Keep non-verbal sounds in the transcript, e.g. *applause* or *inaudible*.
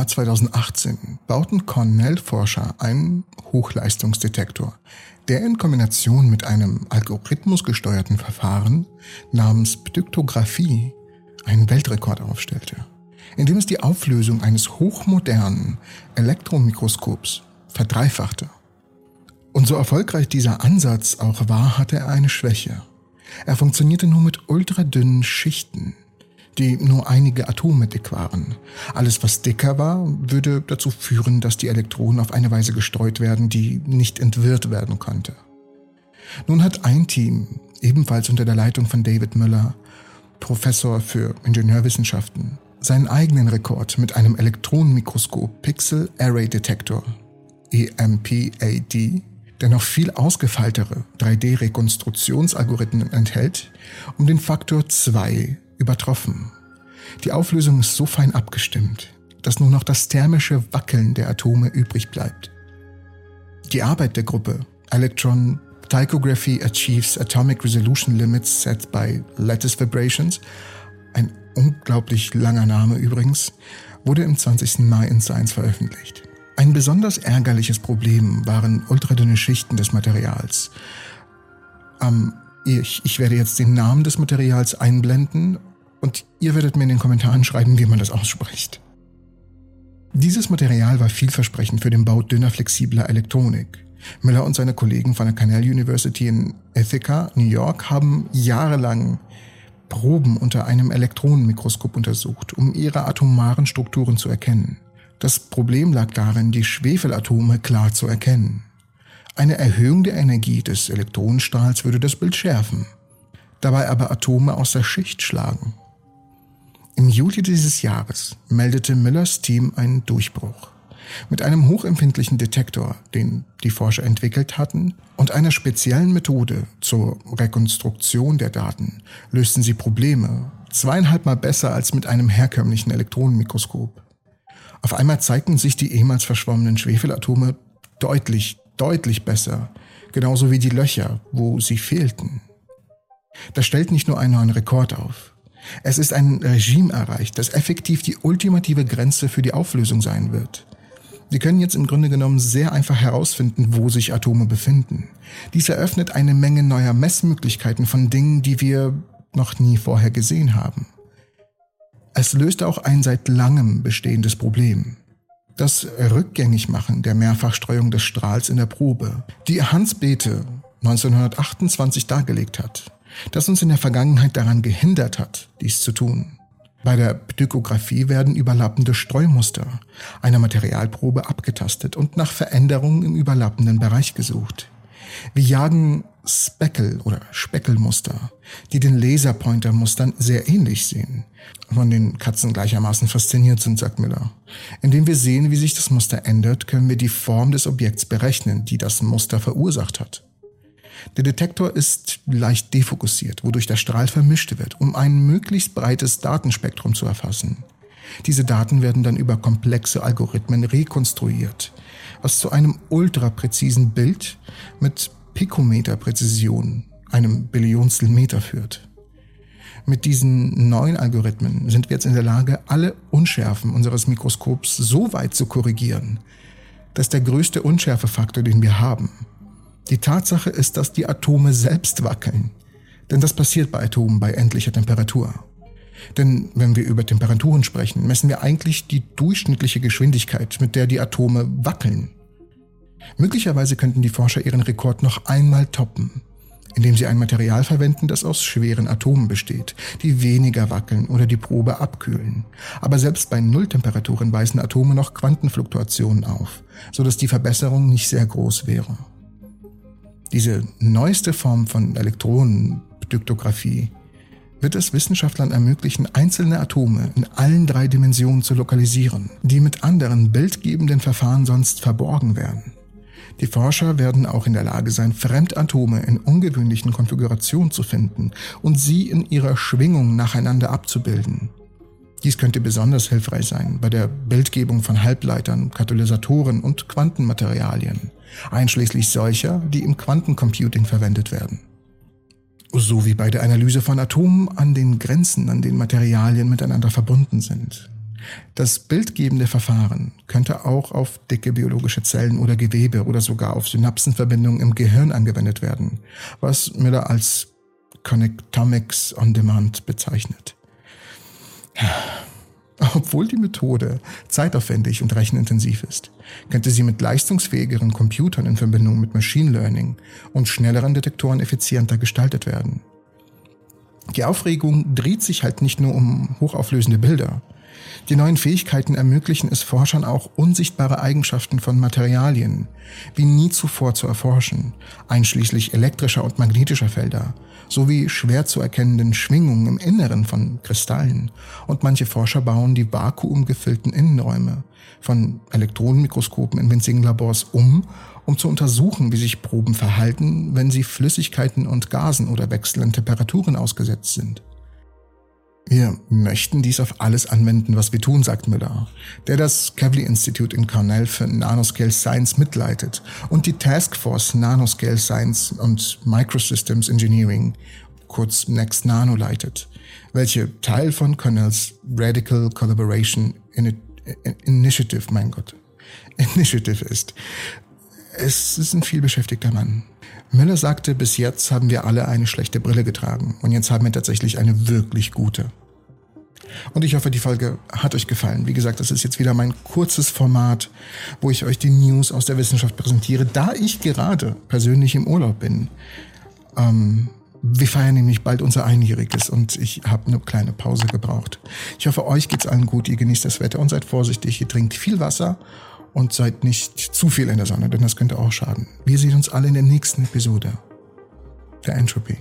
Jahr 2018 bauten Cornell-Forscher einen Hochleistungsdetektor, der in Kombination mit einem algorithmusgesteuerten Verfahren namens Ptyktographie einen Weltrekord aufstellte, indem es die Auflösung eines hochmodernen Elektromikroskops verdreifachte. Und so erfolgreich dieser Ansatz auch war, hatte er eine Schwäche. Er funktionierte nur mit ultradünnen Schichten, die nur einige Atome dick waren. Alles, was dicker war, würde dazu führen, dass die Elektronen auf eine Weise gestreut werden, die nicht entwirrt werden konnte. Nun hat ein Team, ebenfalls unter der Leitung von David Müller, Professor für Ingenieurwissenschaften, seinen eigenen Rekord mit einem Elektronenmikroskop Pixel Array Detector, EMPAD, der noch viel ausgefeiltere 3D-Rekonstruktionsalgorithmen enthält, um den Faktor 2 übertroffen. Die Auflösung ist so fein abgestimmt, dass nur noch das thermische Wackeln der Atome übrig bleibt. Die Arbeit der Gruppe Electron Tychography achieves atomic resolution limits set by lattice vibrations, ein unglaublich langer Name übrigens, wurde im 20. Mai in Science veröffentlicht. Ein besonders ärgerliches Problem waren ultradünne Schichten des Materials. Ähm, ich, ich werde jetzt den Namen des Materials einblenden und ihr werdet mir in den Kommentaren schreiben, wie man das ausspricht. Dieses Material war vielversprechend für den Bau dünner flexibler Elektronik. Miller und seine Kollegen von der Cornell University in Ithaca, New York, haben jahrelang Proben unter einem Elektronenmikroskop untersucht, um ihre atomaren Strukturen zu erkennen. Das Problem lag darin, die Schwefelatome klar zu erkennen. Eine Erhöhung der Energie des Elektronenstrahls würde das Bild schärfen, dabei aber Atome aus der Schicht schlagen. Im Juli dieses Jahres meldete Millers Team einen Durchbruch. Mit einem hochempfindlichen Detektor, den die Forscher entwickelt hatten, und einer speziellen Methode zur Rekonstruktion der Daten lösten sie Probleme zweieinhalb Mal besser als mit einem herkömmlichen Elektronenmikroskop. Auf einmal zeigten sich die ehemals verschwommenen Schwefelatome deutlich, deutlich besser, genauso wie die Löcher, wo sie fehlten. Das stellt nicht nur einen neuen Rekord auf. Es ist ein Regime erreicht, das effektiv die ultimative Grenze für die Auflösung sein wird. Wir können jetzt im Grunde genommen sehr einfach herausfinden, wo sich Atome befinden. Dies eröffnet eine Menge neuer Messmöglichkeiten von Dingen, die wir noch nie vorher gesehen haben. Es löst auch ein seit langem bestehendes Problem. Das Rückgängigmachen der Mehrfachstreuung des Strahls in der Probe, die Hans Bethe 1928 dargelegt hat das uns in der Vergangenheit daran gehindert hat, dies zu tun. Bei der Ptykographie werden überlappende Streumuster einer Materialprobe abgetastet und nach Veränderungen im überlappenden Bereich gesucht. Wir jagen Speckle oder Speckelmuster, die den Laserpointer-Mustern sehr ähnlich sehen, von den Katzen gleichermaßen fasziniert sind, sagt Miller. Indem wir sehen, wie sich das Muster ändert, können wir die Form des Objekts berechnen, die das Muster verursacht hat. Der Detektor ist leicht defokussiert, wodurch der Strahl vermischt wird, um ein möglichst breites Datenspektrum zu erfassen. Diese Daten werden dann über komplexe Algorithmen rekonstruiert, was zu einem ultrapräzisen Bild mit Pikometerpräzision, einem Billionstel Meter führt. Mit diesen neuen Algorithmen sind wir jetzt in der Lage, alle Unschärfen unseres Mikroskops so weit zu korrigieren, dass der größte Unschärfefaktor, den wir haben, die Tatsache ist, dass die Atome selbst wackeln. Denn das passiert bei Atomen bei endlicher Temperatur. Denn wenn wir über Temperaturen sprechen, messen wir eigentlich die durchschnittliche Geschwindigkeit, mit der die Atome wackeln. Möglicherweise könnten die Forscher ihren Rekord noch einmal toppen, indem sie ein Material verwenden, das aus schweren Atomen besteht, die weniger wackeln oder die Probe abkühlen. Aber selbst bei Nulltemperaturen weisen Atome noch Quantenfluktuationen auf, sodass die Verbesserung nicht sehr groß wäre. Diese neueste Form von Elektronenptyktographie wird es Wissenschaftlern ermöglichen, einzelne Atome in allen drei Dimensionen zu lokalisieren, die mit anderen bildgebenden Verfahren sonst verborgen werden. Die Forscher werden auch in der Lage sein, Fremdatome in ungewöhnlichen Konfigurationen zu finden und sie in ihrer Schwingung nacheinander abzubilden. Dies könnte besonders hilfreich sein bei der Bildgebung von Halbleitern, Katalysatoren und Quantenmaterialien, einschließlich solcher, die im Quantencomputing verwendet werden. Sowie bei der Analyse von Atomen an den Grenzen, an denen Materialien miteinander verbunden sind. Das bildgebende Verfahren könnte auch auf dicke biologische Zellen oder Gewebe oder sogar auf Synapsenverbindungen im Gehirn angewendet werden, was Miller als Connectomics on Demand bezeichnet. Obwohl die Methode zeitaufwendig und rechenintensiv ist, könnte sie mit leistungsfähigeren Computern in Verbindung mit Machine Learning und schnelleren Detektoren effizienter gestaltet werden. Die Aufregung dreht sich halt nicht nur um hochauflösende Bilder. Die neuen Fähigkeiten ermöglichen es Forschern auch unsichtbare Eigenschaften von Materialien wie nie zuvor zu erforschen, einschließlich elektrischer und magnetischer Felder, sowie schwer zu erkennenden Schwingungen im Inneren von Kristallen. Und manche Forscher bauen die vakuumgefüllten Innenräume von Elektronenmikroskopen in winzigen Labors um, um zu untersuchen, wie sich Proben verhalten, wenn sie Flüssigkeiten und Gasen oder wechselnden Temperaturen ausgesetzt sind. Wir möchten dies auf alles anwenden, was wir tun, sagt Müller, der das Kavli Institute in Cornell für Nanoscale Science mitleitet und die Task Force Nanoscale Science und Microsystems Engineering, kurz Next Nano, leitet, welche Teil von Cornells Radical Collaboration Initiative, mein Gott, *laughs* Initiative ist. Es ist ein vielbeschäftigter Mann. Müller sagte, bis jetzt haben wir alle eine schlechte Brille getragen und jetzt haben wir tatsächlich eine wirklich gute. Und ich hoffe, die Folge hat euch gefallen. Wie gesagt, das ist jetzt wieder mein kurzes Format, wo ich euch die News aus der Wissenschaft präsentiere, da ich gerade persönlich im Urlaub bin. Ähm, wir feiern nämlich bald unser Einjähriges und ich habe eine kleine Pause gebraucht. Ich hoffe, euch geht's allen gut, ihr genießt das Wetter und seid vorsichtig, ihr trinkt viel Wasser und seid nicht zu viel in der Sonne, denn das könnte auch schaden. Wir sehen uns alle in der nächsten Episode der Entropy.